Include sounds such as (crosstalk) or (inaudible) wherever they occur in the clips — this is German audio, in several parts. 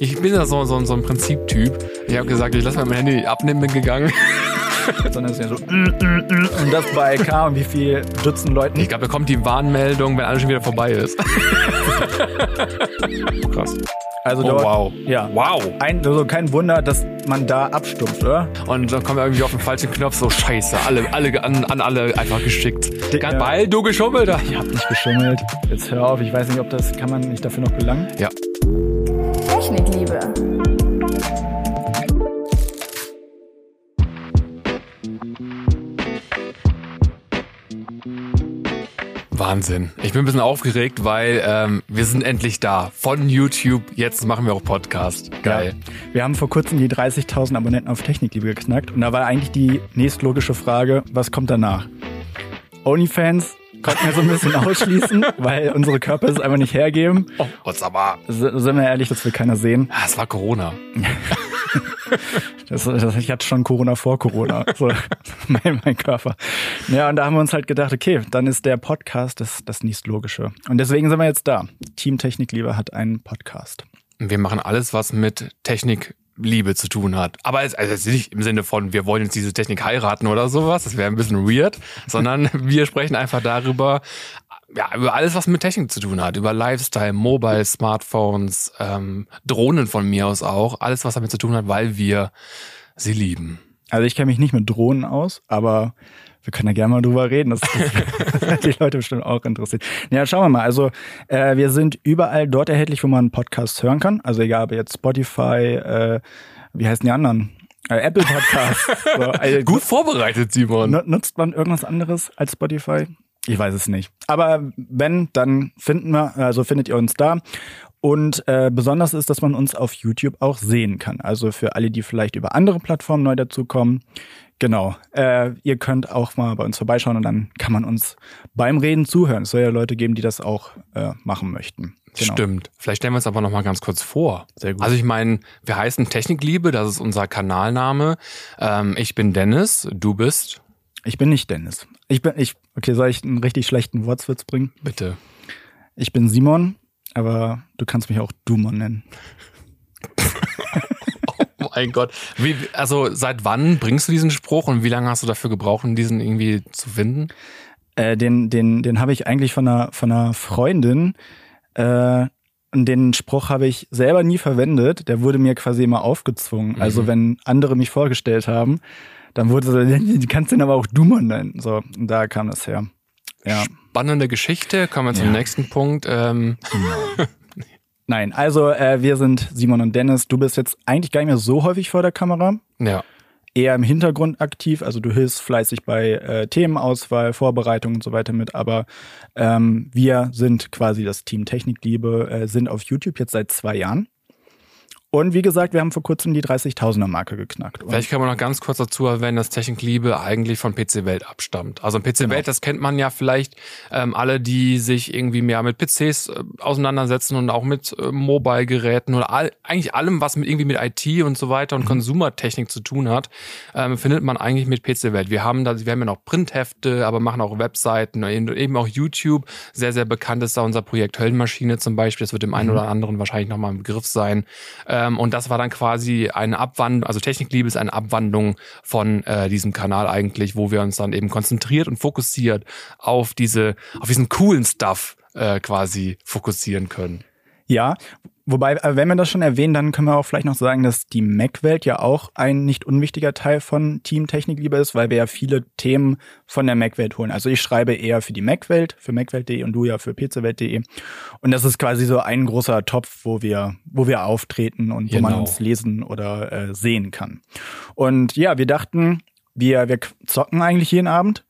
Ich bin ja so, so, so ein Prinziptyp. Ich habe gesagt, ich lasse mein Handy abnehmen, bin gegangen. (laughs) Sondern es ist ja so, mm, mm, mm, und das bei K und wie viel Dutzend Leuten. Ich glaube, da kommt die Warnmeldung, wenn alles schon wieder vorbei ist. (laughs) Krass. Also Oh, dort, wow. Ja. Wow. Ein, also kein Wunder, dass man da abstumpft, oder? Und dann kommen wir irgendwie auf den falschen Knopf, so scheiße, alle, alle an, an alle einfach geschickt. Ganz weil du geschummelt hast. Ich hab nicht geschummelt. Jetzt hör auf, ich weiß nicht, ob das, kann man nicht dafür noch belangen? Ja. Wahnsinn. Ich bin ein bisschen aufgeregt, weil ähm, wir sind endlich da. Von YouTube, jetzt machen wir auch Podcast. Geil. Ja. Wir haben vor kurzem die 30.000 Abonnenten auf Technikliebe geknackt und da war eigentlich die nächstlogische Frage, was kommt danach? Onlyfans konnten wir so ein bisschen (laughs) ausschließen, weil unsere Körper es einfach nicht hergeben. Oh, what's aber? S- Sind wir ehrlich, das will keiner sehen. Ah, es war Corona. (laughs) Das, das, ich hatte schon Corona vor Corona, so (laughs) mein, mein Körper. Ja, und da haben wir uns halt gedacht, okay, dann ist der Podcast das, das nächstlogische. Und deswegen sind wir jetzt da. Team Technikliebe hat einen Podcast. Wir machen alles, was mit Technik Liebe zu tun hat. Aber es, also es ist nicht im Sinne von, wir wollen jetzt diese Technik heiraten oder sowas, das wäre ein bisschen weird, sondern (laughs) wir sprechen einfach darüber, ja, über alles, was mit Technik zu tun hat, über Lifestyle, Mobile, Smartphones, ähm, Drohnen von mir aus auch, alles, was damit zu tun hat, weil wir sie lieben. Also ich kenne mich nicht mit Drohnen aus, aber wir können ja gerne mal drüber reden. Das, das (laughs) die Leute bestimmt auch interessiert. Ja, schauen wir mal. Also äh, wir sind überall dort erhältlich, wo man Podcasts hören kann. Also egal, ob jetzt Spotify, äh, wie heißen die anderen? Äh, Apple Podcasts. (laughs) so, also, Gut vorbereitet, Simon. nu- Nutzt man irgendwas anderes als Spotify? Ich weiß es nicht. Aber wenn, dann finden wir, also findet ihr uns da. Und äh, besonders ist, dass man uns auf YouTube auch sehen kann. Also für alle, die vielleicht über andere Plattformen neu dazukommen. Genau. Äh, ihr könnt auch mal bei uns vorbeischauen und dann kann man uns beim Reden zuhören. Es soll ja Leute geben, die das auch äh, machen möchten. Genau. Stimmt. Vielleicht stellen wir uns aber noch mal ganz kurz vor. Sehr gut. Also ich meine, wir heißen Technikliebe, das ist unser Kanalname. Ähm, ich bin Dennis, du bist Ich bin nicht Dennis. Ich bin, ich, okay, soll ich einen richtig schlechten Wortwitz bringen? bitte. Ich bin Simon, aber du kannst mich auch Dumon nennen. (laughs) Oh mein Gott. Wie, also seit wann bringst du diesen Spruch und wie lange hast du dafür gebraucht, um diesen irgendwie zu finden? Äh, den den, den habe ich eigentlich von einer, von einer Freundin. Äh, und den Spruch habe ich selber nie verwendet. Der wurde mir quasi immer aufgezwungen. Also wenn andere mich vorgestellt haben, dann wurde so, (laughs) du kannst den aber auch Dumon nennen. So, und da kam das her. Ja. Spannende Geschichte. Kommen wir zum Ja. nächsten Punkt. Ähm, (laughs) Nein, also äh, wir sind Simon und Dennis. Du bist jetzt eigentlich gar nicht mehr so häufig vor der Kamera. ja. eher im Hintergrund aktiv. Also du hilfst fleißig bei äh, Themenauswahl, Vorbereitung und so weiter mit. Aber ähm, wir sind quasi das Team Technikliebe, äh, sind auf YouTube jetzt seit zwei Jahren. Und wie gesagt, wir haben vor kurzem die 30.000er Marke geknackt. Und Vielleicht kann man noch ganz kurz dazu erwähnen, dass Technikliebe eigentlich von PC Welt abstammt. Also PC Genau. Welt, das kennt man ja vielleicht ähm, alle, die sich irgendwie mehr mit PCs äh, auseinandersetzen und auch mit äh, Mobile-Geräten oder all, eigentlich allem, was mit irgendwie mit IT und so weiter und Mhm. Konsumertechnik zu tun hat, ähm, findet man eigentlich mit PC Welt. Wir haben da, wir haben ja noch Printhefte, aber machen auch Webseiten, eben auch YouTube. Sehr, sehr bekannt ist da unser Projekt Höllenmaschine zum Beispiel. Das wird dem Mhm. einen oder anderen wahrscheinlich nochmal ein Begriff sein. Ähm, und das war dann quasi eine Abwandlung, also Technikliebe ist eine Abwandlung von äh, diesem Kanal eigentlich, wo wir uns dann eben konzentriert und fokussiert auf diese, auf diesen coolen Stuff äh, quasi fokussieren können. Ja, wobei, äh, wenn wir das schon erwähnen, dann können wir auch vielleicht noch sagen, dass die Mac-Welt ja auch ein nicht unwichtiger Teil von Team Technikliebe ist, weil wir ja viele Themen von der Mac-Welt holen. Also ich schreibe eher für die Mac-Welt, für macwelt.de und du ja für pcwelt.de. Und das ist quasi so ein großer Topf, wo wir, wo wir auftreten und wo man Genau. uns lesen oder äh, sehen kann. Und ja, wir dachten, wir, wir zocken eigentlich jeden Abend.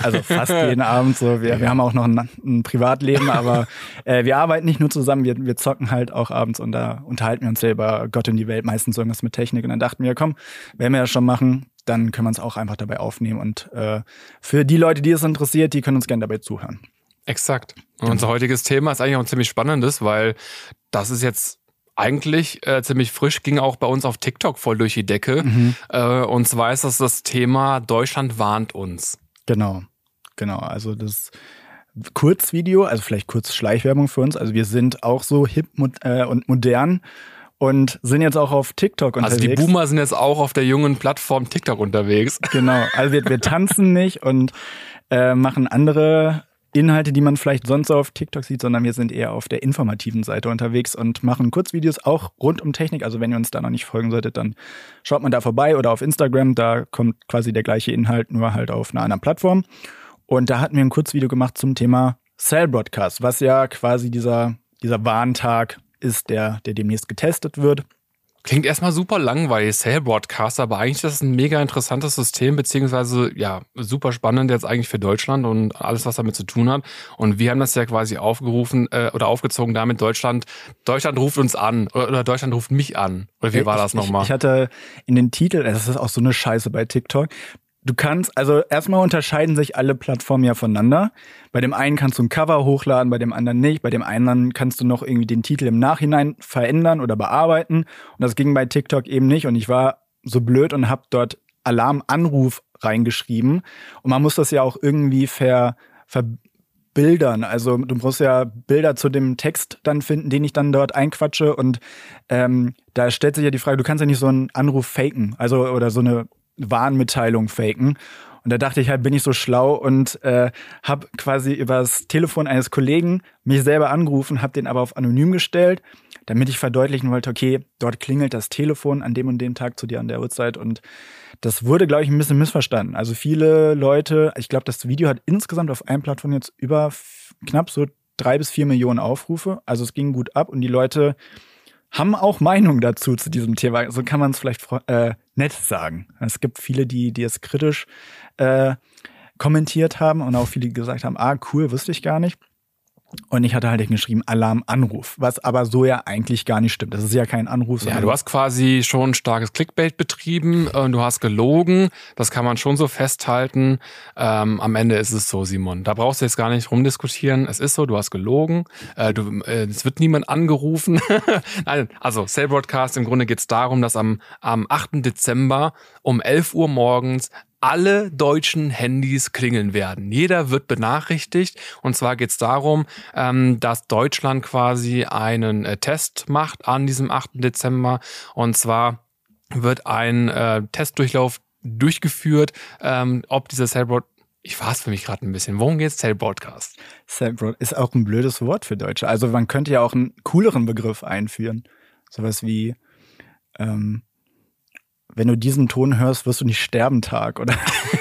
Also fast jeden (laughs) Abend so. Wir, wir haben auch noch ein, ein Privatleben, aber äh, wir arbeiten nicht nur zusammen, wir, wir zocken halt auch abends und da unterhalten wir uns selber Gott in die Welt, meistens irgendwas mit Technik. Und dann dachten wir, komm, wenn wir das schon machen, dann können wir uns auch einfach dabei aufnehmen. Und äh, für die Leute, die es interessiert, die können uns gerne dabei zuhören. Exakt. Und unser heutiges Thema ist eigentlich auch ein ziemlich spannendes, weil das ist jetzt eigentlich äh, ziemlich frisch, ging auch bei uns auf TikTok voll durch die Decke. Äh, und zwar ist das das Thema Deutschland warnt uns. Genau, genau. Also das Kurzvideo, also vielleicht kurz Schleichwerbung für uns. Also wir sind auch so hip äh, und modern und sind jetzt auch auf TikTok unterwegs. Also die Boomer sind jetzt auch auf der jungen Plattform TikTok unterwegs. Genau, also wir, wir tanzen nicht und äh, machen andere Inhalte, die man vielleicht sonst so auf TikTok sieht, sondern wir sind eher auf der informativen Seite unterwegs und machen Kurzvideos auch rund um Technik. Also wenn ihr uns da noch nicht folgen solltet, dann schaut man da vorbei oder auf Instagram. Da kommt quasi der gleiche Inhalt, nur halt auf einer anderen Plattform. Und da hatten wir ein Kurzvideo gemacht zum Thema Cell Broadcast, was ja quasi dieser, dieser Warntag ist, der, der demnächst getestet wird. Klingt erstmal super langweilig, Sale Broadcast, aber eigentlich ist das ein mega interessantes System, beziehungsweise ja, super spannend jetzt eigentlich für Deutschland und alles, was damit zu tun hat. Und wir haben das ja quasi aufgerufen äh, oder aufgezogen damit, Deutschland, Deutschland ruft uns an oder, oder Deutschland ruft mich an. Oder wie war das nochmal? Ich, ich hatte in den Titel, das ist auch so eine Scheiße bei TikTok, Du kannst, also erstmal unterscheiden sich alle Plattformen ja voneinander. Bei dem einen kannst du ein Cover hochladen, bei dem anderen nicht. Bei dem anderen kannst du noch irgendwie den Titel im Nachhinein verändern oder bearbeiten. Und das ging bei TikTok eben nicht. Und ich war so blöd und habe dort Alarmanruf reingeschrieben. Und man muss das ja auch irgendwie ver, verbildern. Also du musst ja Bilder zu dem Text dann finden, den ich dann dort einquatsche. Und ähm, da stellt sich ja die Frage, du kannst ja nicht so einen Anruf faken, also oder so eine Warnmitteilung faken. Und da dachte ich halt, bin ich so schlau und äh, habe quasi übers Telefon eines Kollegen mich selber angerufen, habe den aber auf anonym gestellt, damit ich verdeutlichen wollte, okay, dort klingelt das Telefon an dem und dem Tag zu dir an der Uhrzeit und das wurde, glaube ich, ein bisschen missverstanden. Also viele Leute, ich glaube, das Video hat insgesamt auf einem Plattform jetzt über knapp so drei bis vier Millionen Aufrufe. Also es ging gut ab und die Leute haben auch Meinung dazu zu diesem Thema. So kann man es vielleicht äh, nett sagen. Es gibt viele, die, die es kritisch äh, kommentiert haben und auch viele, die gesagt haben, ah, cool, wusste ich gar nicht. Und ich hatte halt geschrieben Alarmanruf, was aber so ja eigentlich gar nicht stimmt. Das ist ja kein Anruf. Ja, du hast quasi schon starkes Clickbait betrieben, äh, du hast gelogen, das kann man schon so festhalten. Ähm, am Ende ist es so, Simon. Da brauchst du jetzt gar nicht rumdiskutieren. Es ist so, du hast gelogen, äh, du, äh, es wird niemand angerufen. (laughs) Nein, also Cell Broadcast, im Grunde geht es darum, dass am, am 8. Dezember um 11 Uhr morgens alle deutschen Handys klingeln werden. Jeder wird benachrichtigt. Und zwar geht es darum, ähm, dass Deutschland quasi einen äh, Test macht an diesem 8. Dezember. Und zwar wird ein äh, Testdurchlauf durchgeführt, ähm, ob dieser Cellbroad ich war für mich gerade ein bisschen. Worum geht's? Cell Broadcast. Cell Broad ist auch ein blödes Wort für Deutsche. Also man könnte ja auch einen cooleren Begriff einführen. Sowas wie ähm, wenn du diesen Ton hörst, wirst du nicht sterben Tag, oder?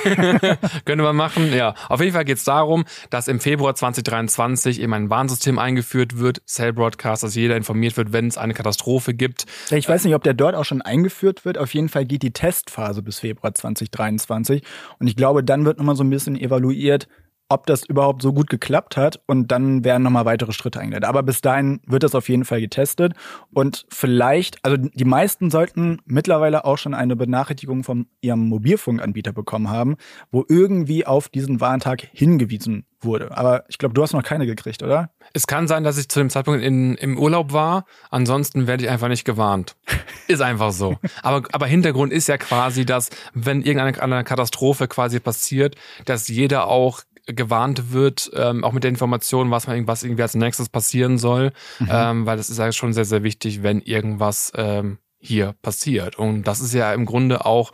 (laughs) Könnte man machen, ja. Auf jeden Fall geht es darum, dass im Februar 2023 eben ein Warnsystem eingeführt wird, Cell Broadcast, dass jeder informiert wird, wenn es eine Katastrophe gibt. Ich weiß nicht, ob der dort auch schon eingeführt wird. Auf jeden Fall geht die Testphase bis Februar 2023. Und ich glaube, dann wird nochmal so ein bisschen evaluiert, ob das überhaupt so gut geklappt hat und dann werden nochmal weitere Schritte eingeleitet. Aber bis dahin wird das auf jeden Fall getestet und vielleicht, also die meisten sollten mittlerweile auch schon eine Benachrichtigung von ihrem Mobilfunkanbieter bekommen haben, wo irgendwie auf diesen Warntag hingewiesen wurde. Aber ich glaube, du hast noch keine gekriegt, oder? Es kann sein, dass ich zu dem Zeitpunkt in, im Urlaub war. Ansonsten werde ich einfach nicht gewarnt. (laughs) Ist einfach so. aber, aber Hintergrund ist ja quasi, dass wenn irgendeine Katastrophe quasi passiert, dass jeder auch gewarnt wird, ähm, auch mit der Information, was man irgendwas irgendwie als nächstes passieren soll, mhm. ähm, weil das ist ja schon sehr, sehr wichtig, wenn irgendwas ähm, hier passiert. Und das ist ja im Grunde auch,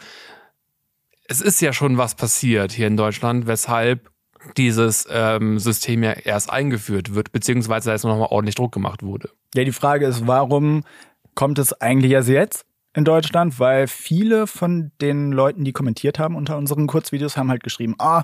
es ist ja schon was passiert hier in Deutschland, weshalb dieses ähm, System ja erst eingeführt wird, beziehungsweise da jetzt nochmal ordentlich Druck gemacht wurde. Ja, die Frage ist, warum kommt es eigentlich erst jetzt? In Deutschland, weil viele von den Leuten, die kommentiert haben unter unseren Kurzvideos, haben halt geschrieben, ah,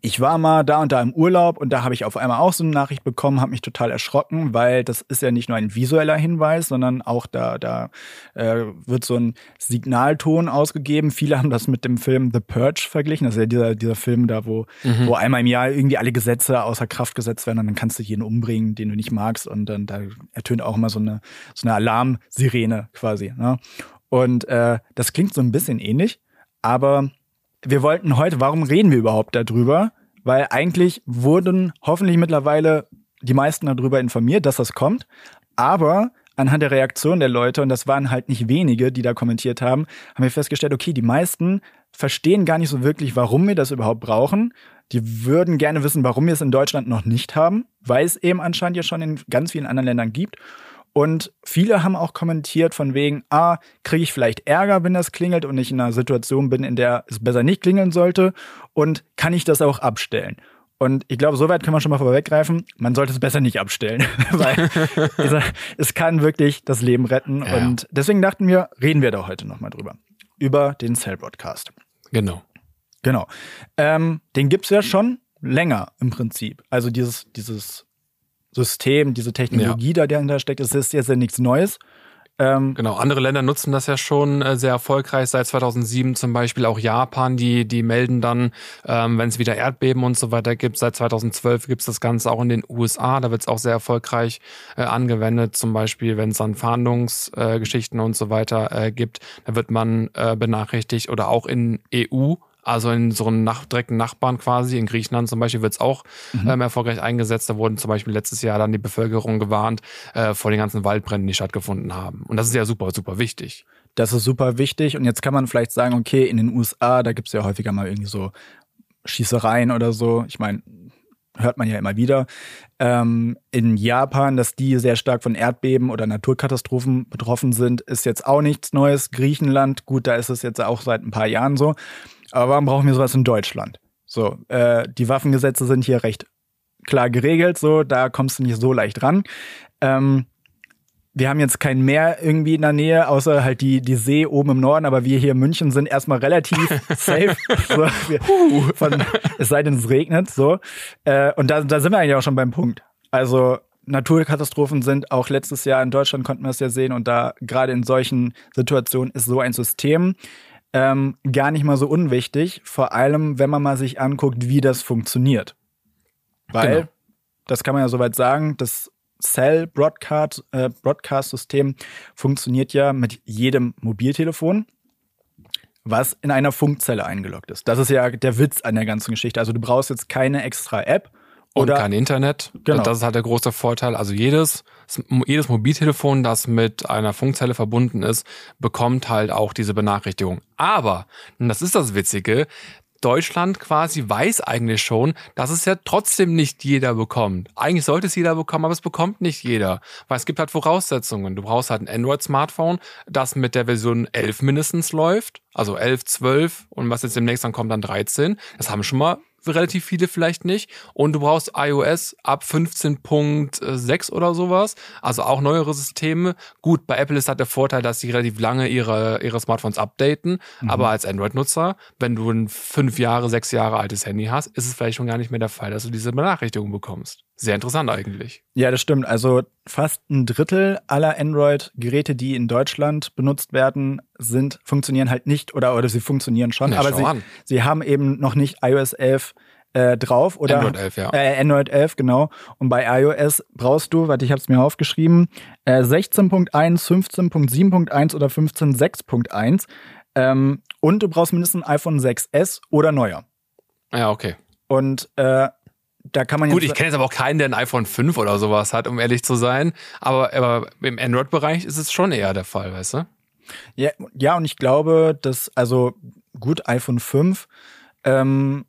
ich war mal da und da im Urlaub und da habe ich auf einmal auch so eine Nachricht bekommen, habe mich total erschrocken, weil das ist ja nicht nur ein visueller Hinweis, sondern auch da, da äh, wird so ein Signalton ausgegeben. Viele haben das mit dem Film The Purge verglichen. Das ist ja dieser, dieser Film da, wo, mhm. wo einmal im Jahr irgendwie alle Gesetze außer Kraft gesetzt werden und dann kannst du jeden umbringen, den du nicht magst. Und dann da ertönt auch immer so eine, so eine Alarmsirene quasi. Ne? Und äh, das klingt so ein bisschen ähnlich, aber wir wollten heute, warum reden wir überhaupt darüber? Weil eigentlich wurden hoffentlich mittlerweile die meisten darüber informiert, dass das kommt. Aber anhand der Reaktion der Leute, und das waren halt nicht wenige, die da kommentiert haben, haben wir festgestellt, okay, die meisten verstehen gar nicht so wirklich, warum wir das überhaupt brauchen. Die würden gerne wissen, warum wir es in Deutschland noch nicht haben, weil es eben anscheinend ja schon in ganz vielen anderen Ländern gibt. Und viele haben auch kommentiert von wegen, ah, kriege ich vielleicht Ärger, wenn das klingelt und ich in einer Situation bin, in der es besser nicht klingeln sollte? Und kann ich das auch abstellen? Und ich glaube, soweit können wir schon mal vorweggreifen. Man sollte es besser nicht abstellen, (laughs) weil (laughs) es kann wirklich das Leben retten. Ja. Und deswegen dachten wir, reden wir da heute nochmal drüber. Über den Cell Broadcast. Genau. Genau. Ähm, den gibt's ja schon länger im Prinzip. Also dieses, dieses System, diese Technologie, ja. da dahinter steckt, es ist jetzt ja nichts Neues. Ähm, genau, andere Länder nutzen das ja schon äh, sehr erfolgreich seit 2007, zum Beispiel auch Japan, die, die melden dann, ähm, wenn es wieder Erdbeben und so weiter gibt. Seit 2012 gibt es das Ganze auch in den USA, da wird es auch sehr erfolgreich äh, angewendet, zum Beispiel wenn es dann Fahndungsgeschichten äh, und so weiter äh, gibt, da wird man äh, benachrichtigt oder auch in EU also in so einem nach, direkten Nachbarn quasi, in Griechenland zum Beispiel, wird es auch mhm. ähm, erfolgreich eingesetzt. Da wurden zum Beispiel letztes Jahr dann die Bevölkerung gewarnt äh, vor den ganzen Waldbränden, die stattgefunden haben. Und das ist ja super, super wichtig. Das ist super wichtig. Und jetzt kann man vielleicht sagen, okay, in den USA, da gibt es ja häufiger mal irgendwie so Schießereien oder so. Ich meine, hört man ja immer wieder. Ähm, in Japan, dass die sehr stark von Erdbeben oder Naturkatastrophen betroffen sind, ist jetzt auch nichts Neues. Griechenland, gut, da ist es jetzt auch seit ein paar Jahren so. Aber warum brauchen wir sowas in Deutschland? So, äh, die Waffengesetze sind hier recht klar geregelt, so, da kommst du nicht so leicht ran. Ähm, wir haben jetzt kein Meer irgendwie in der Nähe, außer halt die, die See oben im Norden, aber wir hier in München sind erstmal relativ (laughs) safe. so, wir, von, es sei denn, es regnet, so. Äh, und da, da sind wir eigentlich auch schon beim Punkt. Also, Naturkatastrophen sind auch letztes Jahr in Deutschland konnten wir es ja sehen und da gerade in solchen Situationen ist so ein System ähm, gar nicht mal so unwichtig, vor allem wenn man mal sich anguckt, wie das funktioniert. Weil, genau. das kann man ja soweit sagen, das Cell Broadcast, äh, Broadcast System funktioniert ja mit jedem Mobiltelefon, was in einer Funkzelle eingeloggt ist. Das ist ja der Witz an der ganzen Geschichte. Also du brauchst jetzt keine extra App, oder und kein Internet. Genau. Das ist halt der große Vorteil. Also jedes, jedes Mobiltelefon, das mit einer Funkzelle verbunden ist, bekommt halt auch diese Benachrichtigung. Aber, und das ist das Witzige, Deutschland quasi weiß eigentlich schon, dass es ja trotzdem nicht jeder bekommt. Eigentlich sollte es jeder bekommen, aber es bekommt nicht jeder. Weil es gibt halt Voraussetzungen. Du brauchst halt ein Android-Smartphone, das mit der Version 11 mindestens läuft. Also 11, 12 und was jetzt demnächst dann kommt, dann 13. Das haben schon mal relativ viele vielleicht nicht. Und du brauchst iOS ab 15.6 oder sowas. Also auch neuere Systeme. Gut, bei Apple ist halt der Vorteil, dass sie relativ lange ihre, ihre Smartphones updaten. Mhm. Aber als Android-Nutzer, wenn du ein fünf Jahre, sechs Jahre altes Handy hast, ist es vielleicht schon gar nicht mehr der Fall, dass du diese Benachrichtigung bekommst. Sehr interessant eigentlich. Ja, das stimmt. Also fast ein Drittel aller Android-Geräte, die in Deutschland benutzt werden, sind, funktionieren halt nicht oder, oder sie funktionieren schon, ja, aber sie, sie haben eben noch nicht iOS 11 äh, drauf oder Android 11, ja. Äh, Android 11, genau. Und bei iOS brauchst du, warte, ich habe es mir aufgeschrieben, äh, 16.1, 15.7.1 oder 15.6.1 ähm, und du brauchst mindestens ein iPhone 6s oder neuer. Ja, okay. Und äh, da kann man Gut, ich kenne jetzt aber auch keinen, der ein iPhone 5 oder sowas hat, um ehrlich zu sein. Aber, aber im Android-Bereich ist es schon eher der Fall, weißt du? Ja, ja, und ich glaube, dass, also gut, iPhone 5 ähm,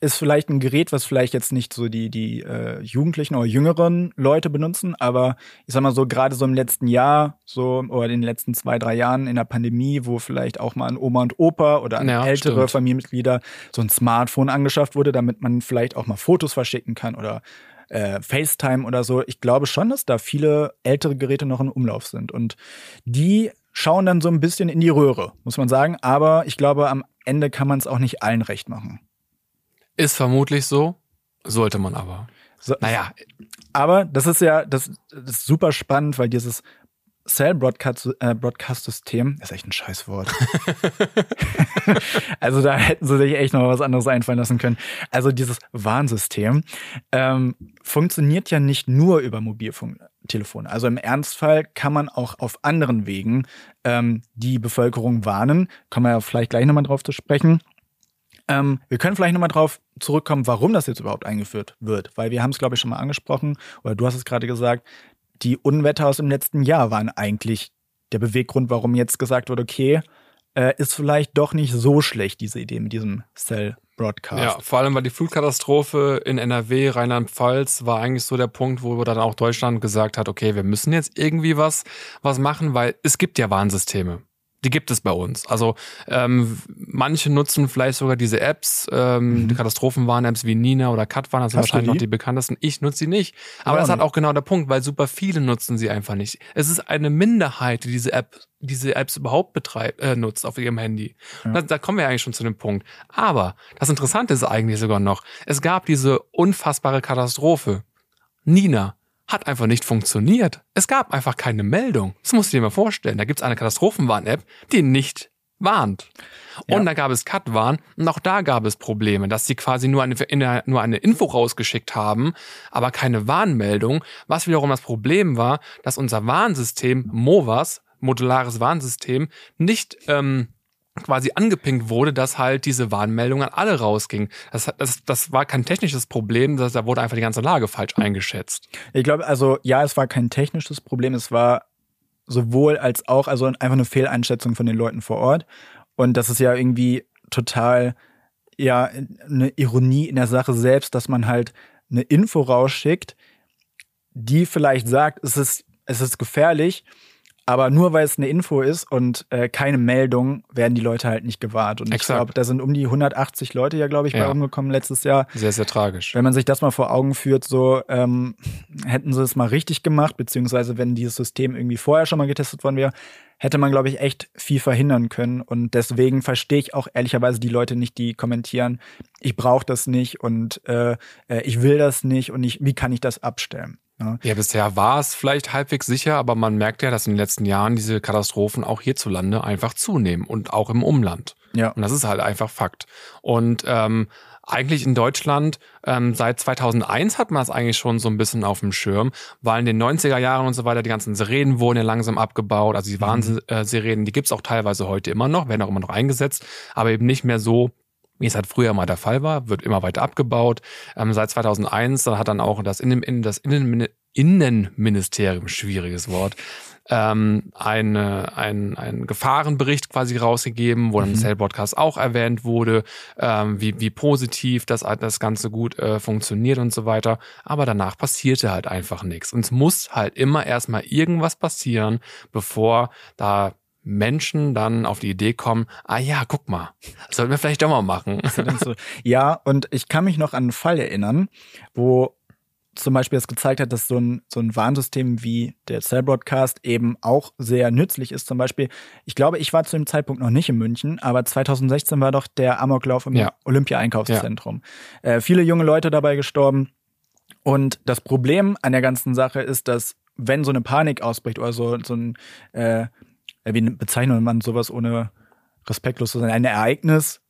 ist vielleicht ein Gerät, was vielleicht jetzt nicht so die, die äh, Jugendlichen oder jüngeren Leute benutzen, aber ich sag mal so, gerade so im letzten Jahr, so oder in den letzten zwei, drei Jahren in der Pandemie, wo vielleicht auch mal an Oma und Opa oder an ja, ältere stimmt. Familienmitglieder so ein Smartphone angeschafft wurde, damit man vielleicht auch mal Fotos verschicken kann oder äh, FaceTime oder so. Ich glaube schon, dass da viele ältere Geräte noch in Umlauf sind. Und die schauen dann so ein bisschen in die Röhre, muss man sagen. Aber ich glaube, am Ende kann man es auch nicht allen recht machen. Ist vermutlich so, sollte man aber. So, naja. Aber das ist ja, das, das ist super spannend, weil dieses Cell Broadcast, äh, ist echt ein Scheißwort. (laughs) also da hätten sie sich echt noch was anderes einfallen lassen können. Also dieses Warnsystem ähm, funktioniert ja nicht nur über Mobilfunktelefone. Also im Ernstfall kann man auch auf anderen Wegen ähm, die Bevölkerung warnen. Kommen wir ja vielleicht gleich nochmal drauf zu sprechen. Ähm, wir können vielleicht nochmal drauf zurückkommen, warum das jetzt überhaupt eingeführt wird, weil wir haben es, glaube ich, schon mal angesprochen, oder du hast es gerade gesagt, die Unwetter aus dem letzten Jahr waren eigentlich der Beweggrund, warum jetzt gesagt wurde, okay, äh, ist vielleicht doch nicht so schlecht, diese Idee mit diesem Cell Broadcast. Ja, vor allem, weil die Flutkatastrophe in NRW, Rheinland-Pfalz war eigentlich so der Punkt, wo dann auch Deutschland gesagt hat, okay, wir müssen jetzt irgendwie was, was machen, weil es gibt ja Warnsysteme die gibt es bei uns. Also ähm, manche nutzen vielleicht sogar diese Apps, ähm, mhm. Katastrophenwarn-Apps wie Nina oder Katwarn, das sind wahrscheinlich noch die bekanntesten. Ich nutze sie nicht. Aber ja, das hat auch genau der Punkt, weil super viele nutzen sie einfach nicht. Es ist eine Minderheit, die diese App, diese Apps überhaupt betreibt, äh, nutzt auf ihrem Handy. Ja. Da, da kommen wir eigentlich schon zu dem Punkt. Aber das Interessante ist eigentlich sogar noch, es gab diese unfassbare Katastrophe. Nina, hat einfach nicht funktioniert. Es gab einfach keine Meldung. Das musst du dir mal vorstellen. Da gibt es eine Katastrophenwarn-App, die nicht warnt. Und ja. da gab es Cut-Warn und auch da gab es Probleme, dass sie quasi nur eine, nur eine Info rausgeschickt haben, aber keine Warnmeldung, was wiederum das Problem war, dass unser Warnsystem MOVAS, modulares Warnsystem, nicht ähm, quasi angepinkt wurde, dass halt diese Warnmeldung an alle rausging. Das, das, das war kein technisches Problem, das, da wurde einfach die ganze Lage falsch eingeschätzt. Ich glaube, also ja, es war kein technisches Problem, es war sowohl als auch, also einfach eine Fehleinschätzung von den Leuten vor Ort. Und das ist ja irgendwie total, ja, eine Ironie in der Sache selbst, dass man halt eine Info rausschickt, die vielleicht sagt, es ist, es ist gefährlich, aber nur weil es eine Info ist und äh, keine Meldung, werden die Leute halt nicht gewahrt. Und Exakt. ich glaube, da sind um die 180 Leute ja, glaube ich, ja. bei umgekommen letztes Jahr. Sehr, sehr tragisch. Wenn man sich das mal vor Augen führt, so ähm, hätten sie es mal richtig gemacht, beziehungsweise wenn dieses System irgendwie vorher schon mal getestet worden wäre, hätte man, glaube ich, echt viel verhindern können. Und deswegen verstehe ich auch ehrlicherweise die Leute nicht, die kommentieren, ich brauche das nicht und äh, äh ich will das nicht und ich, wie kann ich das abstellen? Ja. ja, bisher war es vielleicht halbwegs sicher, aber man merkt ja, dass in den letzten Jahren diese Katastrophen auch hierzulande einfach zunehmen und auch im Umland. Ja. Und das ist halt einfach Fakt. Und ähm, eigentlich in Deutschland ähm, seit 2001 hat man es eigentlich schon so ein bisschen auf dem Schirm, weil in den 90er Jahren und so weiter die ganzen Sirenen wurden ja langsam abgebaut. Also die mhm. Warnsirenen, die gibt's auch teilweise heute immer noch, werden auch immer noch eingesetzt, aber eben nicht mehr so wie es halt früher mal der Fall war, wird immer weiter abgebaut. Ähm, seit 2001 dann hat dann auch das, Innen, das Innen, Innenministerium, schwieriges Wort, ähm, eine, ein, ein Gefahrenbericht quasi rausgegeben, wo dann mhm. Cell Broadcast auch erwähnt wurde, ähm, wie, wie positiv das, das Ganze gut äh, funktioniert und so weiter. Aber danach passierte halt einfach nichts. Und es muss halt immer erstmal irgendwas passieren, bevor da Menschen dann auf die Idee kommen, ah ja, guck mal, das sollten wir vielleicht doch mal machen. ja, und ich kann mich noch an einen Fall erinnern, wo zum Beispiel es gezeigt hat, dass so ein, so ein Warnsystem wie der Cell Broadcast eben auch sehr nützlich ist. Zum Beispiel, ich glaube, ich war zu dem Zeitpunkt noch nicht in München, aber 2016 war doch der Amoklauf im ja. Olympia-Einkaufszentrum. Ja. Äh, viele junge Leute dabei gestorben. Und das Problem an der ganzen Sache ist, dass wenn so eine Panik ausbricht oder so, so ein äh, wie bezeichnet man sowas ohne respektlos zu sein? Ein Ereignis,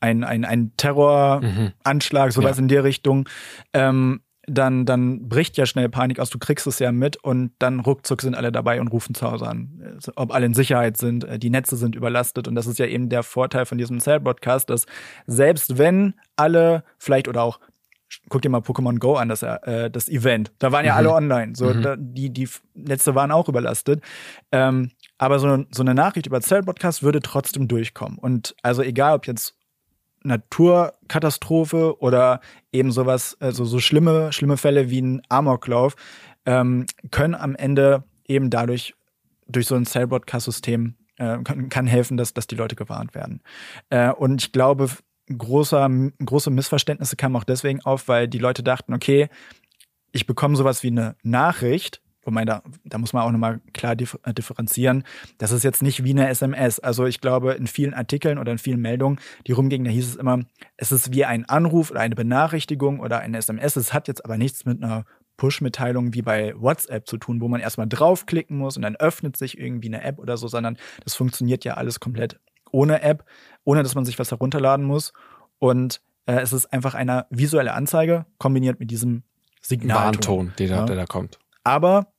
ein, ein, ein Terroranschlag, mhm. sowas ja. in der Richtung, ähm, dann, dann bricht ja schnell Panik aus, du kriegst es ja mit und dann ruckzuck sind alle dabei und rufen zu Hause an, also, ob alle in Sicherheit sind, äh, die Netze sind überlastet und das ist ja eben der Vorteil von diesem Cell-Broadcast, dass selbst wenn alle vielleicht oder auch guck dir mal Pokémon Go an, das, äh, das Event. Da waren ja mhm. alle online. So, mhm. da, die, die Netze waren auch überlastet. Ähm, aber so, so eine Nachricht über Cell-Podcast würde trotzdem durchkommen. Und also egal, ob jetzt Naturkatastrophe oder eben sowas, also so schlimme, schlimme Fälle wie ein Amoklauf, ähm, können am Ende eben dadurch, durch so ein Cell-Broadcast-System, äh, kann, kann, helfen, dass, dass die Leute gewarnt werden. Äh, und ich glaube, großer, große Missverständnisse kamen auch deswegen auf, weil die Leute dachten, okay, ich bekomme sowas wie eine Nachricht Wobei, da, da muss man auch nochmal klar äh, differenzieren. Das ist jetzt nicht wie eine SMS. Also ich glaube, in vielen Artikeln oder in vielen Meldungen, die rumgingen, da hieß es immer, es ist wie ein Anruf oder eine Benachrichtigung oder eine SMS. Es hat jetzt aber nichts mit einer Push-Mitteilung wie bei WhatsApp zu tun, wo man erstmal draufklicken muss und dann öffnet sich irgendwie eine App oder so, sondern das funktioniert ja alles komplett ohne App, ohne dass man sich was herunterladen muss. Und äh, es ist einfach eine visuelle Anzeige kombiniert mit diesem Signal. Warnton, der, ja. der da kommt. Aber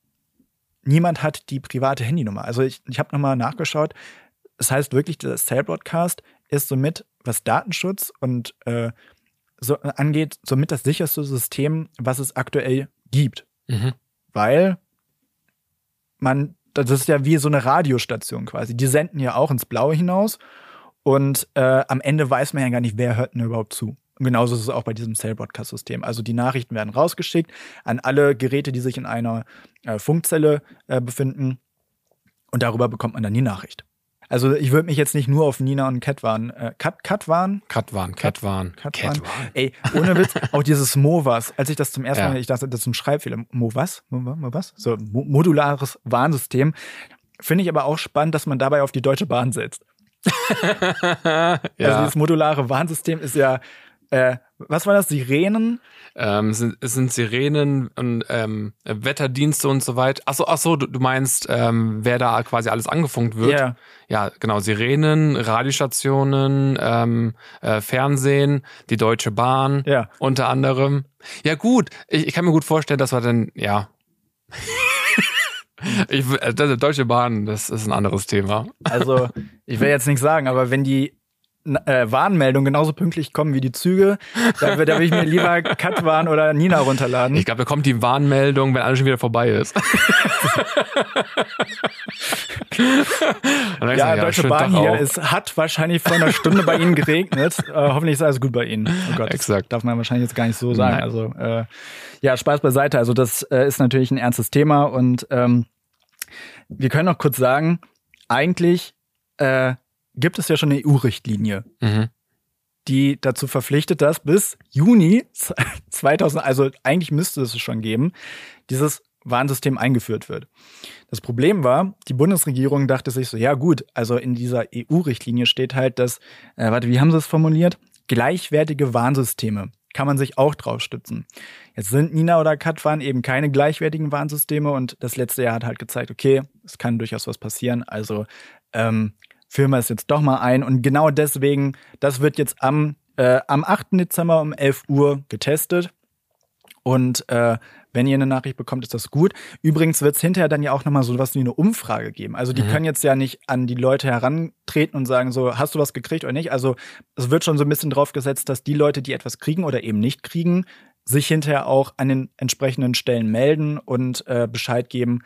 niemand hat die private Handynummer. Also ich, ich habe nochmal nachgeschaut. Das heißt wirklich, der Cell Broadcast ist somit, was Datenschutz und äh, so angeht, somit das sicherste System, was es aktuell gibt. Mhm. Weil man das ist ja wie so eine Radiostation quasi. Die senden ja auch ins Blaue hinaus und äh, am Ende weiß man ja gar nicht, wer hört denn überhaupt zu. Und genauso ist es auch bei diesem Cell-Broadcast-System. Also die Nachrichten werden rausgeschickt an alle Geräte, die sich in einer äh, Funkzelle äh, befinden. Und darüber bekommt man dann die Nachricht. Also ich würde mich jetzt nicht nur auf Nina und Katwan, äh, Kat, Katwan? Katwan, Katwan, Katwan. Ey, ohne Witz, auch dieses Movas, als ich das zum ersten Ja. Mal, ich dachte, das ist ein Schreibfehler. Movas? Mo- Mo- was? So, mo modulares Warnsystem. Finde ich aber auch spannend, dass man dabei auf die Deutsche Bahn setzt. (laughs) Also ja, dieses modulare Warnsystem ist ja, äh, was war das? Sirenen? ähm, es sind, sind Sirenen und ähm, Wetterdienste und so weiter. Ach so, ach so, du, du meinst, ähm, wer da quasi alles angefunkt wird? Ja. Ja, genau. Sirenen, Radiostationen, ähm, äh, Fernsehen, die Deutsche Bahn, Ja. unter anderem. Ja gut, ich, ich kann mir gut vorstellen, dass wir dann, ja. (laughs) ich, äh, Deutsche Bahn, das ist ein anderes Thema. Also, ich will jetzt nicht sagen, aber wenn die äh, Warnmeldungen genauso pünktlich kommen wie die Züge, da würde da würd ich mir lieber Katwan oder Nina runterladen. Ich glaube, da kommt die Warnmeldung, wenn alles schon wieder vorbei ist. (laughs) Ja, er, Deutsche Bahn Tag hier, es hat wahrscheinlich vor einer Stunde bei Ihnen geregnet. (laughs) Äh, hoffentlich ist alles gut bei Ihnen. Oh Gott, Exakt. darf man wahrscheinlich jetzt gar nicht so sagen. Nein. Also äh, ja, Spaß beiseite. Also das äh, ist natürlich ein ernstes Thema und ähm, wir können noch kurz sagen, eigentlich äh, gibt es ja schon eine EU-Richtlinie, Mhm. die dazu verpflichtet, dass bis Juni 2000, also eigentlich müsste es schon geben, dieses Warnsystem eingeführt wird. Das Problem war, die Bundesregierung dachte sich so, ja gut, also in dieser EU-Richtlinie steht halt, dass, äh, warte, wie haben sie es formuliert? Gleichwertige Warnsysteme kann man sich auch drauf stützen. Jetzt sind Nina oder Katwan eben keine gleichwertigen Warnsysteme und das letzte Jahr hat halt gezeigt, okay, es kann durchaus was passieren, also ähm, führen wir es jetzt doch mal ein und genau deswegen, das wird jetzt am, äh, am 8. Dezember um 11 Uhr getestet und äh, wenn ihr eine Nachricht bekommt, ist das gut. Übrigens wird es hinterher dann ja auch nochmal so was wie eine Umfrage geben. Also die Mhm. können jetzt ja nicht an die Leute herantreten und sagen so, hast du was gekriegt oder nicht? Also es wird schon so ein bisschen drauf gesetzt, dass die Leute, die etwas kriegen oder eben nicht kriegen, sich hinterher auch an den entsprechenden Stellen melden und äh, Bescheid geben,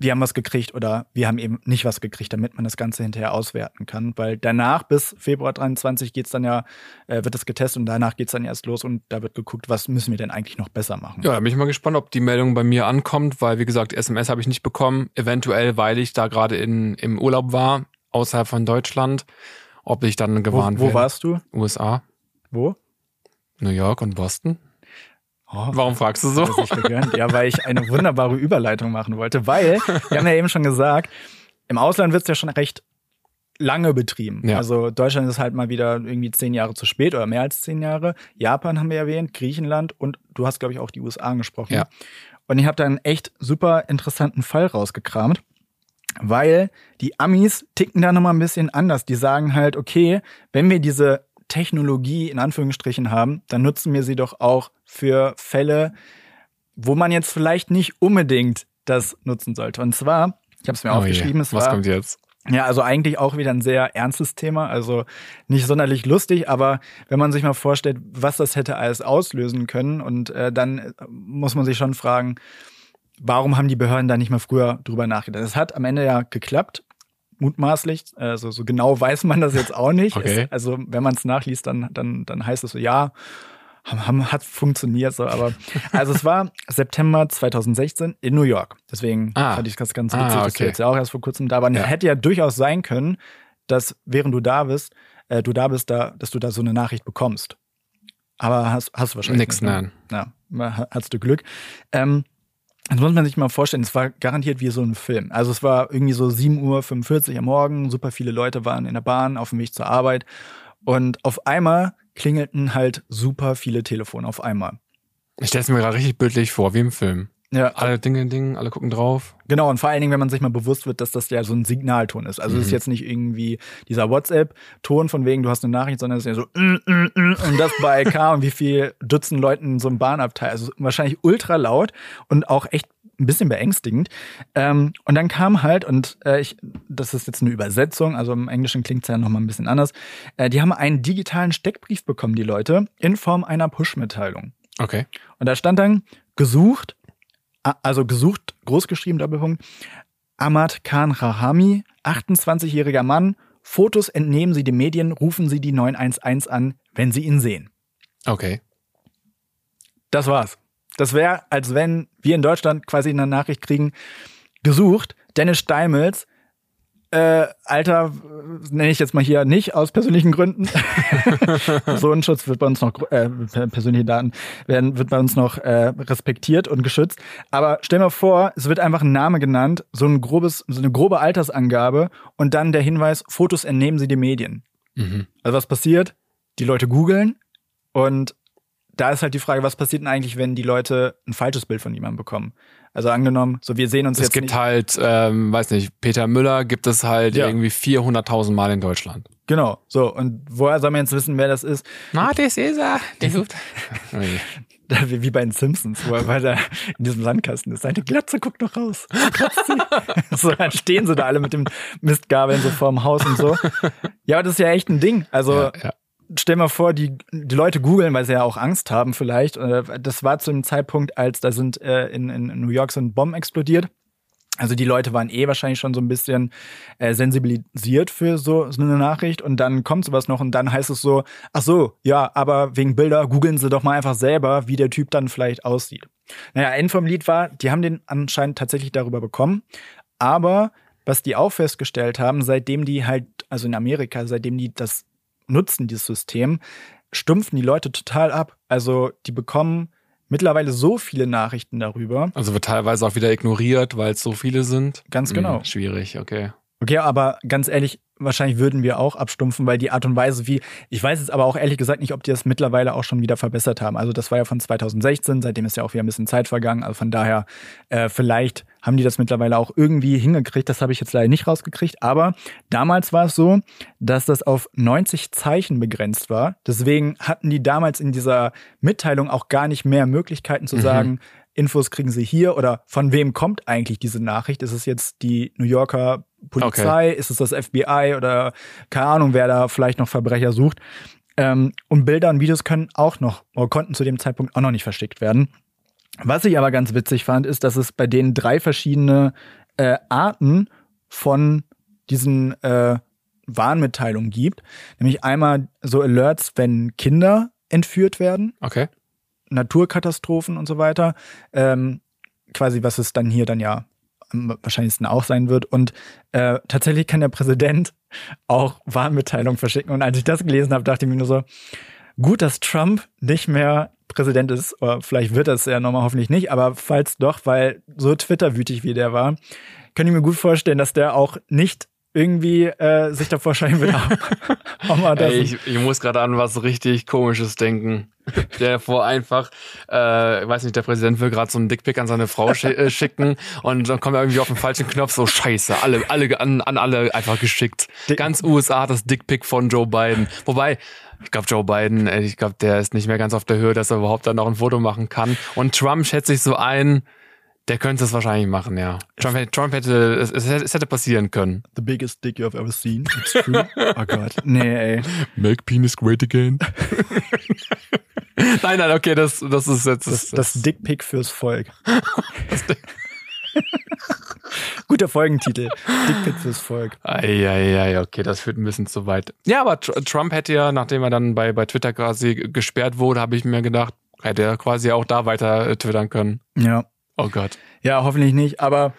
wir haben was gekriegt oder wir haben eben nicht was gekriegt, damit man das Ganze hinterher auswerten kann. Weil danach bis Februar 23 geht's dann ja, äh, wird es getestet und danach geht's dann erst los und da wird geguckt, was müssen wir denn eigentlich noch besser machen. Ja, da bin ich mal gespannt, ob die Meldung bei mir ankommt, weil wie gesagt, SMS habe ich nicht bekommen. Eventuell, weil ich da gerade in im Urlaub war, außerhalb von Deutschland, ob ich dann Wo, gewarnt wo werde. warst du? USA, Wo? New York und Boston. Oh, Warum fragst du so? Ja, weil ich eine wunderbare Überleitung machen wollte, weil, wir haben ja eben schon gesagt, im Ausland wird's ja schon recht lange betrieben. Ja. Also Deutschland ist halt mal wieder irgendwie zehn Jahre zu spät oder mehr als zehn Jahre. Japan haben wir erwähnt, Griechenland und du hast, glaube ich, auch die USA angesprochen. Ja. Und ich habe da einen echt super interessanten Fall rausgekramt, weil die Amis ticken da nochmal ein bisschen anders. Die sagen halt, okay, wenn wir diese Technologie in Anführungsstrichen haben, dann nutzen wir sie doch auch für Fälle, wo man jetzt vielleicht nicht unbedingt das nutzen sollte. Und zwar, ich habe es mir Oh je, aufgeschrieben, es Was war kommt jetzt? ja, also eigentlich auch wieder ein sehr ernstes Thema, also nicht sonderlich lustig, aber wenn man sich mal vorstellt, was das hätte alles auslösen können und äh, dann äh, muss man sich schon fragen, warum haben die Behörden da nicht mal früher drüber nachgedacht? Es hat am Ende ja geklappt, mutmaßlich, also so genau weiß man das jetzt auch nicht. (laughs) Okay. Es, also wenn man es nachliest, dann, dann, dann heißt es so, ja, haben, hat funktioniert so, aber (laughs) also es war September 2016 in New York. Deswegen Ah. fand ich das ganz Ah, witzig, dass du okay. jetzt ja auch erst vor kurzem da warst. Ja. Hätte ja durchaus sein können, dass während du da bist, äh, du da bist, da, dass du da so eine Nachricht bekommst. Aber hast, hast du wahrscheinlich Nix, nicht, nein. ne? Ja, ha- hast du Glück. Ähm, das muss man sich mal vorstellen, es war garantiert wie so ein Film. Also es war irgendwie so 7.45 Uhr am Morgen, super viele Leute waren in der Bahn auf dem Weg zur Arbeit und auf einmal klingelten halt super viele Telefone auf einmal. Ich stelle es mir gerade richtig bildlich vor, wie im Film. Ja, Alle Dinge, Dinge, alle gucken drauf. Genau, und vor allen Dingen, wenn man sich mal bewusst wird, dass das ja so ein Signalton ist. Also es ist Mhm. jetzt nicht irgendwie dieser WhatsApp-Ton von wegen, du hast eine Nachricht, sondern es ist ja so mm, mm, mm, und das bei K (laughs) und wie viel Dutzend Leuten so einem Bahnabteil. Also wahrscheinlich ultra laut und auch echt ein bisschen beängstigend. Ähm, und dann kam halt, und äh, ich, das ist jetzt eine Übersetzung, also im Englischen klingt es ja nochmal ein bisschen anders, äh, die haben einen digitalen Steckbrief bekommen, die Leute, in Form einer Push-Mitteilung. Okay. Und da stand dann gesucht, also gesucht, großgeschrieben, Doppelpunkt, Ahmad Khan Rahami, 28-jähriger Mann. Fotos entnehmen Sie den Medien, rufen Sie die 911 an, wenn Sie ihn sehen. Okay. Das war's. Das wäre, als wenn wir in Deutschland quasi eine Nachricht kriegen, gesucht, Dennis Steimels, äh, Alter, nenne ich jetzt mal hier nicht aus persönlichen Gründen. (laughs) Personenschutz wird bei uns noch, äh, persönliche Daten werden, wird bei uns noch äh, respektiert und geschützt. Aber stell mal vor, es wird einfach ein Name genannt, so ein grobes, so eine grobe Altersangabe und dann der Hinweis, Fotos entnehmen Sie den Medien. Mhm. Also was passiert? Die Leute googeln und da ist halt die Frage, was passiert denn eigentlich, wenn die Leute ein falsches Bild von jemandem bekommen? Also angenommen, so wir sehen uns Es jetzt gibt nicht. halt, ähm, weiß nicht, Peter Müller gibt es halt Ja. irgendwie 400.000 Mal in Deutschland. Genau. So und woher soll man jetzt wissen, wer das ist? Na, das ist er. Der sucht. (laughs) Wie bei den Simpsons, wo er weiter in diesem Sandkasten ist. Seine Glatze guckt noch raus. (laughs) So, dann stehen sie da alle mit dem Mistgabeln so vorm Haus und so. Ja, aber das ist ja echt ein Ding. Also ja, ja. Stell mal vor, die, die Leute googeln, weil sie ja auch Angst haben vielleicht. Äh, Das war zu dem Zeitpunkt, als da sind äh, in, in New York sind Bomben explodiert. Also die Leute waren eh wahrscheinlich schon so ein bisschen äh, sensibilisiert für so, so eine Nachricht und dann kommt sowas noch und dann heißt es so, ach so, ja, aber wegen Bilder googeln sie doch mal einfach selber, wie der Typ dann vielleicht aussieht. Naja, End vom Lied war, die haben den anscheinend tatsächlich darüber bekommen, aber was die auch festgestellt haben, seitdem die halt, also in Amerika, seitdem die das nutzen, dieses System, stumpfen die Leute total ab. Also die bekommen mittlerweile so viele Nachrichten darüber. Also wird teilweise auch wieder ignoriert, weil es so viele sind. Ganz genau. Hm, schwierig, okay. Okay, aber ganz ehrlich, wahrscheinlich würden wir auch abstumpfen, weil die Art und Weise, wie, ich weiß jetzt aber auch ehrlich gesagt nicht, ob die das mittlerweile auch schon wieder verbessert haben. Also das war ja von 2016, seitdem ist ja auch wieder ein bisschen Zeit vergangen. Also von daher, äh, vielleicht haben die das mittlerweile auch irgendwie hingekriegt. Das habe ich jetzt leider nicht rausgekriegt. Aber damals war es so, dass das auf 90 Zeichen begrenzt war. Deswegen hatten die damals in dieser Mitteilung auch gar nicht mehr Möglichkeiten zu Mhm. sagen, Infos kriegen sie hier oder von wem kommt eigentlich diese Nachricht? Ist es jetzt die New Yorker Polizei? Ist es das FBI oder keine Ahnung, wer da vielleicht noch Verbrecher sucht? Ähm, und Bilder und Videos können auch noch oder konnten zu dem Zeitpunkt auch noch nicht verschickt werden. Was ich aber ganz witzig fand, ist, dass es bei denen drei verschiedene äh, Arten von diesen äh, Warnmitteilungen gibt. Nämlich einmal so Alerts, wenn Kinder entführt werden. Okay. Naturkatastrophen und so weiter. Ähm, quasi, was es dann hier dann ja am wahrscheinlichsten auch sein wird. Und äh, tatsächlich kann der Präsident (laughs) auch Warnmitteilungen verschicken. Und als ich das gelesen habe, dachte ich mir nur so, gut, dass Trump nicht mehr Präsident ist, oder vielleicht wird das ja nochmal hoffentlich nicht, aber falls doch, weil so Twitter-wütig wie der war, kann ich mir gut vorstellen, dass der auch nicht irgendwie äh, sich davor scheinen will, (laughs) Ey, ich, ich muss gerade an was richtig Komisches denken. (laughs) Der vor einfach, äh, ich weiß nicht, der Präsident will gerade so einen Dickpick an seine Frau schi äh, schicken und dann kommt er irgendwie auf den falschen Knopf, so scheiße, alle, alle an, an alle einfach geschickt. Dick- Ganz USA hat das Dickpick von Joe Biden. Wobei, ich glaube, Joe Biden, äh, ich glaube, der ist nicht mehr ganz auf der Höhe, dass er überhaupt dann noch ein Foto machen kann. Und Trump schätze ich so ein, der könnte es wahrscheinlich machen, ja. Trump, hätte- Trump hätte, es, es, hätte- passieren können. The biggest dick you've ever seen. It's true. oh Gott. Nee, ey. Make penis great again. (laughs) (laughs) nein, nein, okay, das, das ist jetzt Das, das Dickpick fürs Volk. (laughs) (laughs) Guter Folgentitel. Dickpick fürs Volk. Eieiei, okay, das führt ein bisschen zu weit. Ja, aber Tr- Trump hätte ja, nachdem er dann bei, bei Twitter quasi gesperrt wurde, habe ich mir gedacht, hätte er quasi auch da weiter äh, twittern können. Ja. Oh Gott. Ja, hoffentlich nicht. Aber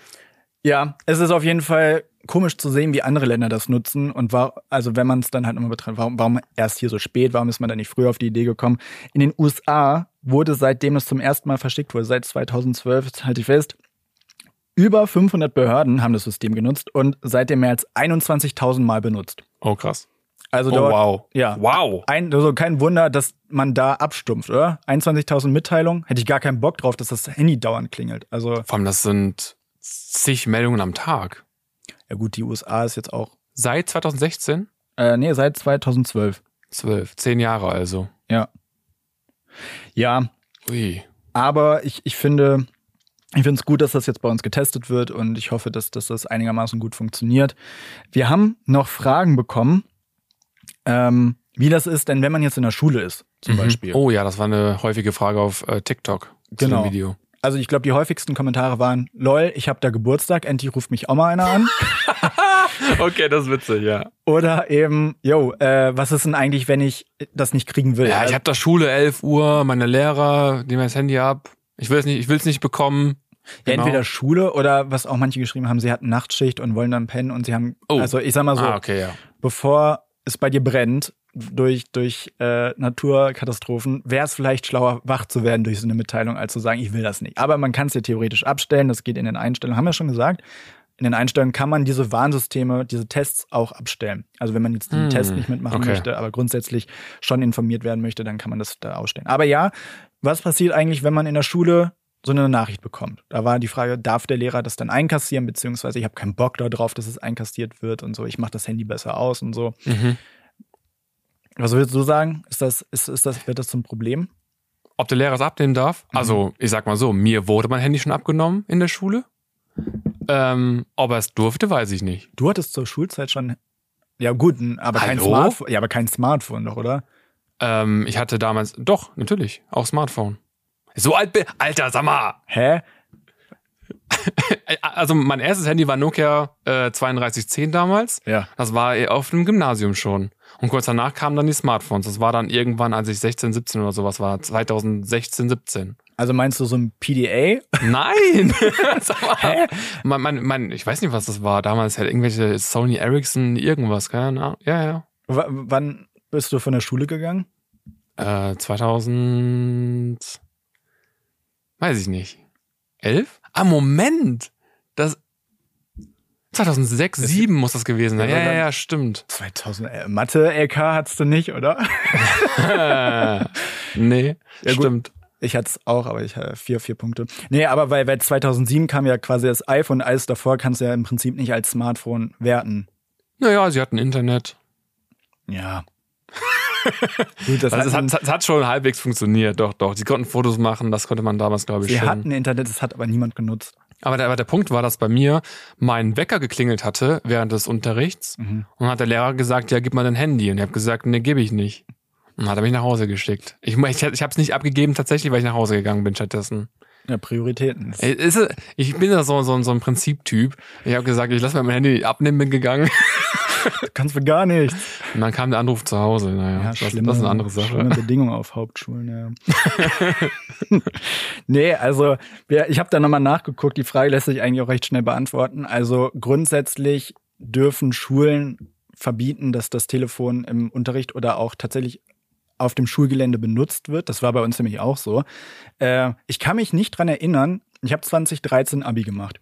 ja, es ist auf jeden Fall komisch zu sehen, wie andere Länder das nutzen. Und war, also wenn man es dann halt nochmal betrachtet, warum, warum erst hier so spät, warum ist man da nicht früher auf die Idee gekommen? In den USA wurde seitdem es zum ersten Mal verschickt wurde, seit 2012, jetzt halte ich fest, über 500 Behörden haben das System genutzt und seitdem mehr als 21.000 Mal benutzt. Oh krass. Also Oh dort, wow. ja. Wow. Ein, also kein Wunder, dass man da abstumpft, oder? 21.000 Mitteilungen, hätte ich gar keinen Bock drauf, dass das Handy dauernd klingelt. Also, Vor allem, das sind zig Meldungen am Tag. Ja gut, die USA ist jetzt auch, Seit 2016? äh, nee, seit 2012. Zwölf. Zehn Jahre also. Ja. Ja, Ui. aber ich, ich finde, ich finde es gut, dass das jetzt bei uns getestet wird und ich hoffe, dass, dass das einigermaßen gut funktioniert. Wir haben noch Fragen bekommen, ähm, wie das ist, denn wenn man jetzt in der Schule ist, zum Mhm. Beispiel. Oh ja, das war eine häufige Frage auf äh, TikTok. Genau. Video. Also ich glaube, die häufigsten Kommentare waren, lol, ich habe da Geburtstag, endlich ruft mich auch mal einer an. (laughs) Okay, das ist witzig, ja. Oder eben, yo, äh, was ist denn eigentlich, wenn ich das nicht kriegen will? Ja, ich habe da Schule 11 Uhr, meine Lehrer nehmen das Handy ab. Ich will es nicht, ich will es nicht bekommen. Ja, Genau. entweder Schule oder was auch manche geschrieben haben, sie hatten Nachtschicht und wollen dann pennen und sie haben, Oh. also ich sag mal so, Ah, okay, ja. bevor es bei dir brennt durch, durch äh, Naturkatastrophen, wäre es vielleicht schlauer, wach zu werden durch so eine Mitteilung, als zu sagen, ich will das nicht. Aber man kann es dir theoretisch abstellen, das geht in den Einstellungen, haben wir schon gesagt. In den Einstellungen kann man diese Warnsysteme, diese Tests auch abstellen. Also wenn man jetzt den Hm, Test nicht mitmachen okay. möchte, aber grundsätzlich schon informiert werden möchte, dann kann man das da ausstellen. Aber ja, was passiert eigentlich, wenn man in der Schule so eine Nachricht bekommt? Da war die Frage, darf der Lehrer das dann einkassieren, beziehungsweise ich habe keinen Bock darauf, dass es einkassiert wird und so, ich mache das Handy besser aus und so. Mhm. Was würdest du sagen? Ist das, ist, ist das, wird das zum Problem? Ob der Lehrer es abnehmen darf? Mhm. Also, ich sag mal so, mir wurde mein Handy schon abgenommen in der Schule. Ähm, ob er es durfte, weiß ich nicht. Du hattest zur Schulzeit schon, ja gut, aber kein? Smartphone, ja, aber kein Smartphone doch, oder? Ähm, ich hatte damals, doch, natürlich, auch Smartphone. So alt bin, Alter, sag mal. Hä? Also mein erstes Handy war Nokia äh, 3210 damals. Ja. Das war eh auf dem Gymnasium schon. Und kurz danach kamen dann die Smartphones. Das war dann irgendwann, als ich 16, 17 oder sowas war, 2016, 17. Also meinst du so ein PDA? Nein! (laughs) (laughs) Mal. Mein, mein, mein, ich weiß nicht, was das war. Damals halt irgendwelche Sony Ericsson, irgendwas, keine Ahnung. Ja, ja. W wann bist du von der Schule gegangen? Äh, 2000. Weiß ich nicht. 11? Ah, Moment! Das. 2006, Das- 2007 muss das gewesen sein. Ja, Ja, ja, stimmt. 2000, äh, Mathe-LK hattest du nicht, oder? (laughs) nee, (laughs) Ja, gut. stimmt. Ich hatte es auch, aber ich hatte vier, vier Punkte. Nee, aber weil, weil 2007 kam ja quasi das iPhone, alles davor kannst du ja im Prinzip nicht als Smartphone werten. Naja, sie hatten Internet. Ja. (laughs) Gut, das Also es, hat, es hat schon halbwegs funktioniert, doch, doch. Sie konnten Fotos machen, das konnte man damals, glaube ich, sie schon. hatten Internet, das hat aber niemand genutzt. Aber der, aber der Punkt war, dass bei mir mein Wecker geklingelt hatte während des Unterrichts. Mhm. Und hat der Lehrer gesagt, ja, gib mal dein Handy. Und ich habe gesagt, nee, gebe ich nicht. Und hat er mich nach Hause geschickt. Ich, ich, ich habe es nicht abgegeben, tatsächlich, weil ich nach Hause gegangen bin stattdessen. Ja, Prioritäten. Ey, Ist, ich bin ja so, so, so ein Prinziptyp. Ich habe gesagt, ich lasse mir mein Handy abnehmen, bin gegangen. (laughs) Kannst du gar nichts. Und dann kam der Anruf zu Hause. Naja, das, das ist eine andere Schlimme Sache. Bedingungen auf Hauptschulen, ja. (laughs) nee, also ich habe da nochmal nachgeguckt. Die Frage lässt sich eigentlich auch recht schnell beantworten. Also grundsätzlich dürfen Schulen verbieten, dass das Telefon im Unterricht oder auch tatsächlich auf dem Schulgelände benutzt wird. Das war bei uns nämlich auch so. Äh, ich kann mich nicht dran erinnern, ich habe 2013 Abi gemacht.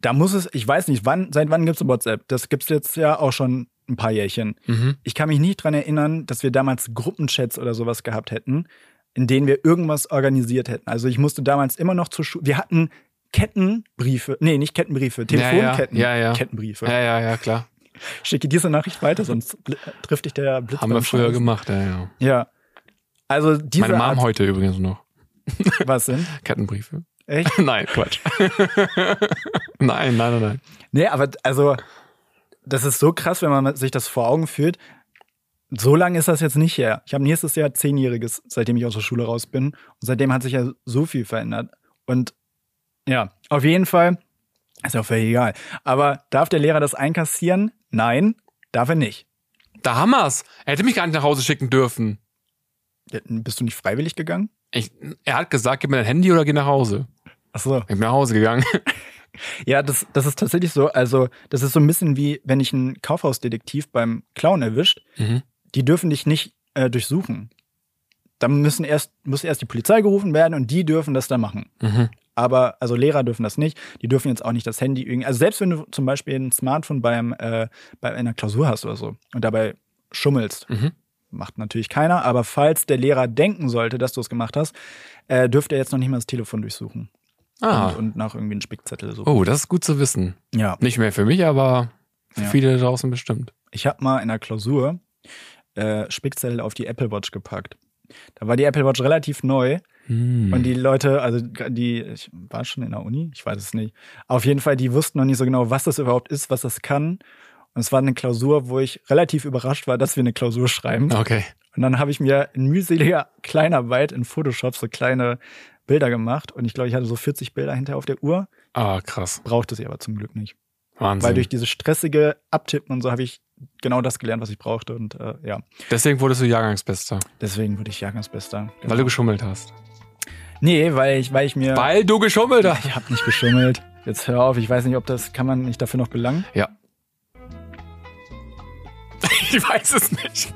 Da muss es, ich weiß nicht, wann, seit wann gibt's WhatsApp? Das gibt's jetzt ja auch schon ein paar Jährchen. Mhm. Ich kann mich nicht dran erinnern, dass wir damals Gruppenchats oder sowas gehabt hätten, in denen wir irgendwas organisiert hätten. Also ich musste damals immer noch zur Schule. Wir hatten Kettenbriefe, nee, nicht Kettenbriefe, Telefonketten. Ja, ja, ja. Kettenbriefe. Ja, ja, ja, klar. Schicke diese Nachricht weiter, sonst trifft dich der Blitz. Haben wir früher Scheißen. gemacht, ja, ja. Ja. Also diese Meine Mom Art, heute übrigens noch. (laughs) was denn? Kettenbriefe. Echt? (laughs) nein, Quatsch. (laughs) nein, nein, nein, nein. Nee, aber also das ist so krass, wenn man sich das vor Augen führt. So lange ist das jetzt nicht her. Ich habe nächstes Jahr zehnjähriges, seitdem ich aus der Schule raus bin. Und seitdem hat sich ja so viel verändert. Und ja, auf jeden Fall ist ja auch völlig egal. Aber darf der Lehrer das einkassieren? Nein, darf er nicht. Da haben wir's. Er hätte mich gar nicht nach Hause schicken dürfen. Ja, Bist du nicht freiwillig gegangen? Ich, er hat gesagt, gib mir dein Handy oder geh nach Hause. Ach so. Ich bin nach Hause gegangen. (laughs) Ja, das, das ist tatsächlich so. Also, das ist so ein bisschen wie, wenn ich einen Kaufhausdetektiv beim Clown erwischt. Mhm. Die dürfen dich nicht äh, durchsuchen. Da müssen erst, muss erst die Polizei gerufen werden und die dürfen das dann machen. Mhm. Aber, also Lehrer dürfen das nicht. Die dürfen jetzt auch nicht das Handy irgendwie. Also, selbst wenn du zum Beispiel ein Smartphone beim, äh, bei einer Klausur hast oder so und dabei schummelst, Mhm. macht natürlich keiner. Aber falls der Lehrer denken sollte, dass du es gemacht hast, äh, dürfte er jetzt noch nicht mal das Telefon durchsuchen. Ah. Und, und nach irgendwie einen Spickzettel suchen. Oh, das ist gut zu wissen. Ja. Nicht mehr für mich, aber für Ja. viele draußen bestimmt. Ich habe mal in der Klausur äh, Spickzettel auf die Apple Watch gepackt. Da war die Apple Watch relativ neu Hm. und die Leute, also die, ich war schon in der Uni, ich weiß es nicht. Auf jeden Fall, die wussten noch nicht so genau, was das überhaupt ist, was das kann. Und es war eine Klausur, wo ich relativ überrascht war, dass wir eine Klausur schreiben. Okay. Und dann habe ich mir in mühseliger Kleinarbeit in Photoshop so kleine Bilder gemacht und ich glaube, ich hatte so 40 Bilder hinter auf der Uhr. Ah, krass. Brauchte sie aber zum Glück nicht. Wahnsinn. Weil durch dieses stressige Abtippen und so habe ich genau das gelernt, was ich brauchte. Und äh, ja, Deswegen wurdest du Jahrgangsbester, deswegen wurde ich Jahrgangsbester. Genau. weil du geschummelt hast. Nee, weil ich, weil ich mir. Weil du geschummelt hast. Ich habe nicht geschummelt. Jetzt hör auf, ich weiß nicht, ob das, kann man nicht dafür noch belangen? Ja. (laughs) Ich weiß es nicht.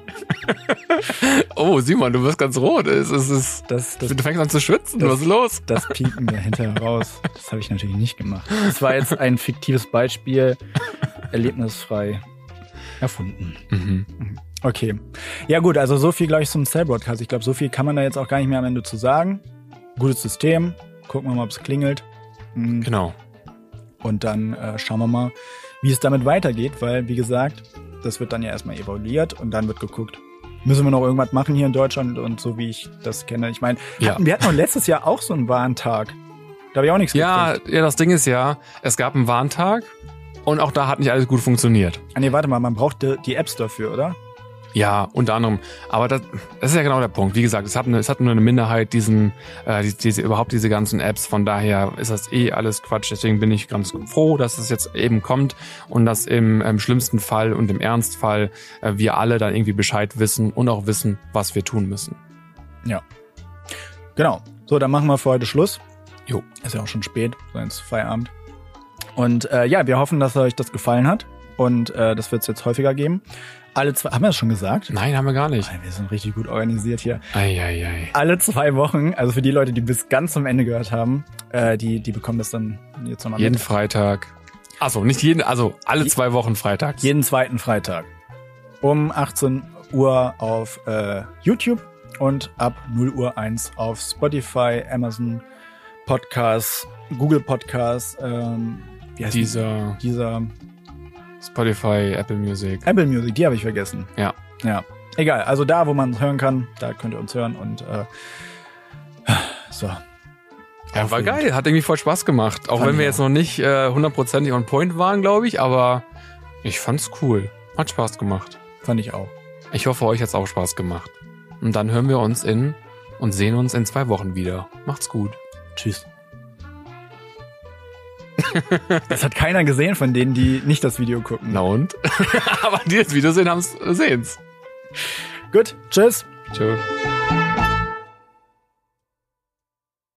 (laughs) oh, Simon, du wirst ganz rot. Es ist, es ist, Das, das, du fängst an zu schwitzen. Das- Was ist los? das piepen wir hinterher raus. Das habe ich natürlich nicht gemacht. Das war jetzt ein fiktives Beispiel, erlebnisfrei erfunden. Mhm. Okay. Ja gut, also so viel, glaube ich, zum Cell-Broadcast. Ich glaube, so viel kann man da jetzt auch gar nicht mehr am Ende zu sagen. Gutes System. Gucken wir mal, ob es klingelt. Mhm. Genau. Und dann äh, schauen wir mal, wie es damit weitergeht, weil, wie gesagt, das wird dann ja erstmal evaluiert und dann wird geguckt, müssen wir noch irgendwas machen hier in Deutschland und so wie ich das kenne. Ich meine, Ja. wir hatten letztes Jahr auch so einen Warntag. Da habe ich auch nichts Ja, gekriegt. ja, das Ding ist ja, es gab einen Warntag und auch da hat nicht alles gut funktioniert. Ah, nee, warte mal, man braucht die, die Apps dafür, oder? Ja, unter anderem. Aber das, das ist ja genau der Punkt. Wie gesagt, es hat, eine, es hat nur eine Minderheit diesen, äh, die, diese, überhaupt diese ganzen Apps. Von daher ist das eh alles Quatsch. Deswegen bin ich ganz froh, dass es jetzt eben kommt und dass im, im schlimmsten Fall und im Ernstfall äh, wir alle dann irgendwie Bescheid wissen und auch wissen, was wir tun müssen. Ja. Genau. So, dann machen wir für heute Schluss. Jo. Ist ja auch schon spät, so ins Feierabend. Und äh, ja, wir hoffen, dass euch das gefallen hat. Und äh, das wird es jetzt häufiger geben. Alle zwei, haben wir das schon gesagt? Nein, haben wir gar nicht. Wir sind richtig gut organisiert hier. Eieiei. Alle zwei Wochen, also für die Leute, die bis ganz zum Ende gehört haben, äh, die, die bekommen das dann jetzt nochmal Jeden mit. Freitag. Also nicht jeden, also alle zwei Wochen freitags. Jeden zweiten Freitag. Um 18 Uhr auf äh, YouTube und ab 0 Uhr 1 auf Spotify, Amazon Podcasts, Google Podcasts, ähm, wie heißt Dieser die? dieser Spotify, Apple Music. Apple Music, die habe ich vergessen. Ja. Ja. Egal, also da, wo man uns hören kann, da könnt ihr uns hören und äh, so. Ja, war geil. Hat irgendwie voll Spaß gemacht. Auch Fand wenn wir ich jetzt noch nicht äh, hundertprozentig on point waren, glaube ich, aber ich fand's cool. Hat Spaß gemacht. Fand ich auch. Ich hoffe, euch hat's auch Spaß gemacht. Und dann hören wir uns in und sehen uns in zwei Wochen wieder. Macht's gut. Tschüss. (laughs) das hat keiner gesehen von denen, die nicht das Video gucken. Na und? (laughs) aber die das Video sehen, haben's, sehen's. Gut, tschüss. Tschö.